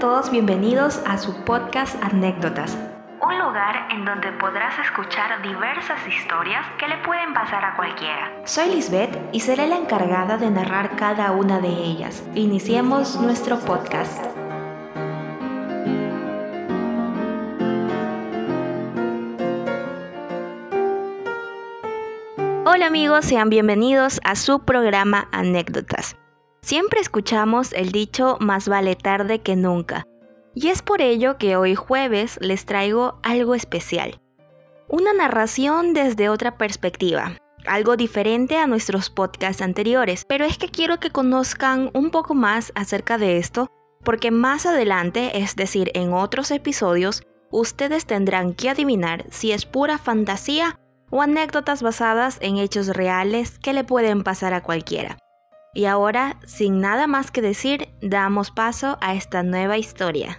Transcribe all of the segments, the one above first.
Todos bienvenidos a su podcast Anécdotas, un lugar en donde podrás escuchar diversas historias que le pueden pasar a cualquiera. Soy Lisbeth y seré la encargada de narrar cada una de ellas. Iniciemos nuestro podcast. Hola amigos, sean bienvenidos a su programa Anécdotas. Siempre escuchamos el dicho más vale tarde que nunca. Y es por ello que hoy jueves les traigo algo especial. Una narración desde otra perspectiva, algo diferente a nuestros podcasts anteriores, pero es que quiero que conozcan un poco más acerca de esto, porque más adelante, es decir, en otros episodios, ustedes tendrán que adivinar si es pura fantasía o anécdotas basadas en hechos reales que le pueden pasar a cualquiera. Y ahora, sin nada más que decir, damos paso a esta nueva historia.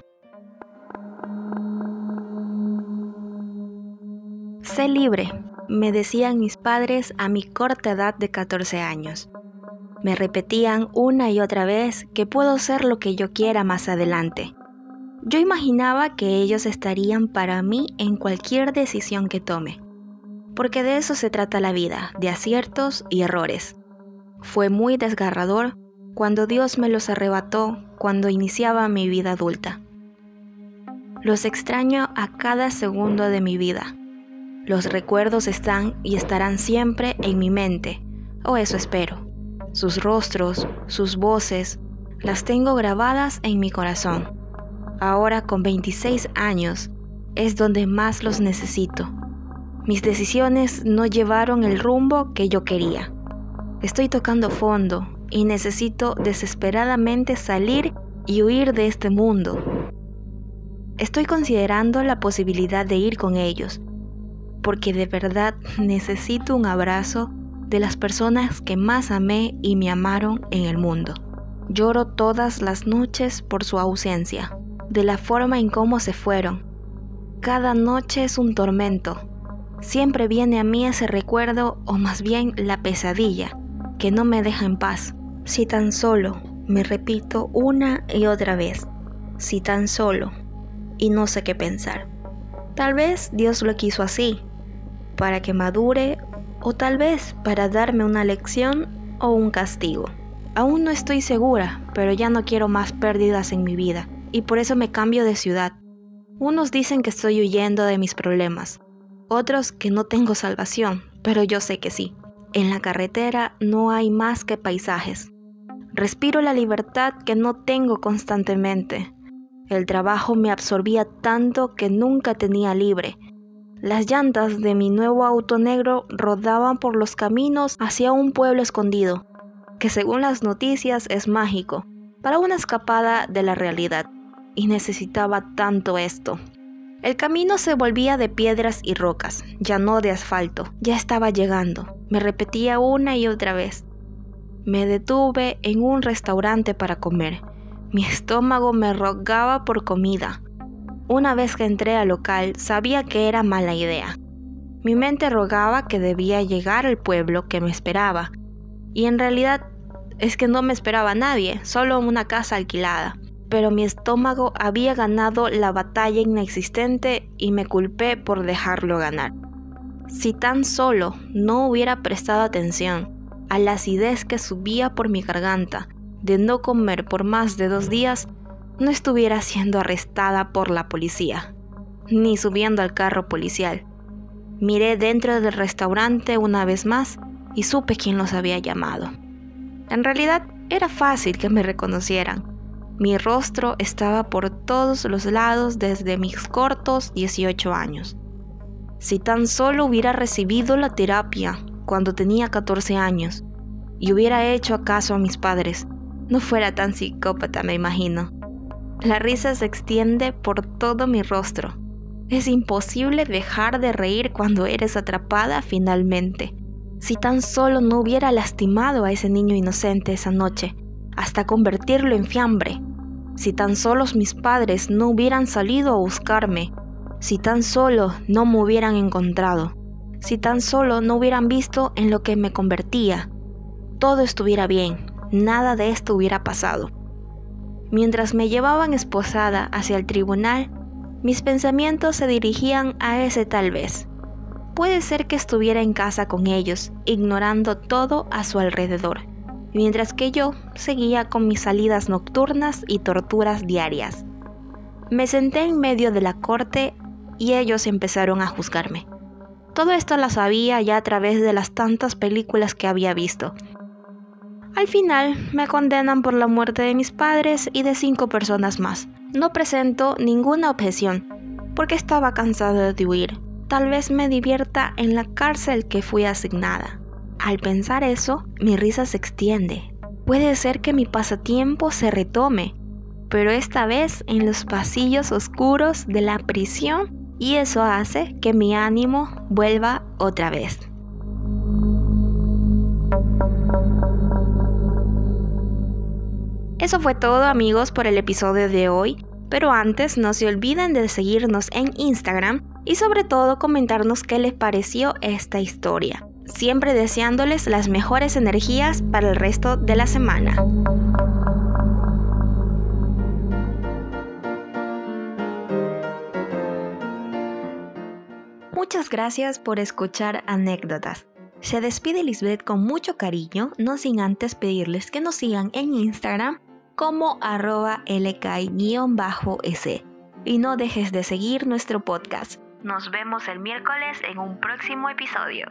Sé libre, me decían mis padres a mi corta edad de 14 años. Me repetían una y otra vez que puedo ser lo que yo quiera más adelante. Yo imaginaba que ellos estarían para mí en cualquier decisión que tome, porque de eso se trata la vida, de aciertos y errores. Fue muy desgarrador cuando Dios me los arrebató cuando iniciaba mi vida adulta. Los extraño a cada segundo de mi vida. Los recuerdos están y estarán siempre en mi mente, o eso espero. Sus rostros, sus voces, las tengo grabadas en mi corazón. Ahora con 26 años es donde más los necesito. Mis decisiones no llevaron el rumbo que yo quería. Estoy tocando fondo y necesito desesperadamente salir y huir de este mundo. Estoy considerando la posibilidad de ir con ellos, porque de verdad necesito un abrazo de las personas que más amé y me amaron en el mundo. Lloro todas las noches por su ausencia, de la forma en cómo se fueron. Cada noche es un tormento. Siempre viene a mí ese recuerdo o más bien la pesadilla que no me deja en paz. Si tan solo, me repito una y otra vez, si tan solo, y no sé qué pensar. Tal vez Dios lo quiso así, para que madure, o tal vez para darme una lección o un castigo. Aún no estoy segura, pero ya no quiero más pérdidas en mi vida, y por eso me cambio de ciudad. Unos dicen que estoy huyendo de mis problemas, otros que no tengo salvación, pero yo sé que sí. En la carretera no hay más que paisajes. Respiro la libertad que no tengo constantemente. El trabajo me absorbía tanto que nunca tenía libre. Las llantas de mi nuevo auto negro rodaban por los caminos hacia un pueblo escondido, que según las noticias es mágico, para una escapada de la realidad. Y necesitaba tanto esto. El camino se volvía de piedras y rocas, ya no de asfalto. Ya estaba llegando. Me repetía una y otra vez. Me detuve en un restaurante para comer. Mi estómago me rogaba por comida. Una vez que entré al local, sabía que era mala idea. Mi mente rogaba que debía llegar al pueblo que me esperaba. Y en realidad es que no me esperaba nadie, solo una casa alquilada pero mi estómago había ganado la batalla inexistente y me culpé por dejarlo ganar. Si tan solo no hubiera prestado atención a la acidez que subía por mi garganta de no comer por más de dos días, no estuviera siendo arrestada por la policía, ni subiendo al carro policial. Miré dentro del restaurante una vez más y supe quién los había llamado. En realidad era fácil que me reconocieran mi rostro estaba por todos los lados desde mis cortos 18 años. Si tan solo hubiera recibido la terapia cuando tenía 14 años y hubiera hecho acaso a mis padres, no fuera tan psicópata, me imagino. La risa se extiende por todo mi rostro. Es imposible dejar de reír cuando eres atrapada finalmente. Si tan solo no hubiera lastimado a ese niño inocente esa noche, hasta convertirlo en fiambre, si tan solo mis padres no hubieran salido a buscarme, si tan solo no me hubieran encontrado, si tan solo no hubieran visto en lo que me convertía, todo estuviera bien, nada de esto hubiera pasado. Mientras me llevaban esposada hacia el tribunal, mis pensamientos se dirigían a ese tal vez. Puede ser que estuviera en casa con ellos, ignorando todo a su alrededor, mientras que yo seguía con mis salidas nocturnas y torturas diarias. Me senté en medio de la corte y ellos empezaron a juzgarme. Todo esto lo sabía ya a través de las tantas películas que había visto. Al final me condenan por la muerte de mis padres y de cinco personas más. No presento ninguna objeción, porque estaba cansado de huir. Tal vez me divierta en la cárcel que fui asignada. Al pensar eso, mi risa se extiende. Puede ser que mi pasatiempo se retome, pero esta vez en los pasillos oscuros de la prisión y eso hace que mi ánimo vuelva otra vez. Eso fue todo amigos por el episodio de hoy, pero antes no se olviden de seguirnos en Instagram y sobre todo comentarnos qué les pareció esta historia, siempre deseándoles las mejores energías para el resto de la semana. Muchas gracias por escuchar anécdotas. Se despide Lisbeth con mucho cariño, no sin antes pedirles que nos sigan en Instagram como arroba lk-s y no dejes de seguir nuestro podcast. Nos vemos el miércoles en un próximo episodio.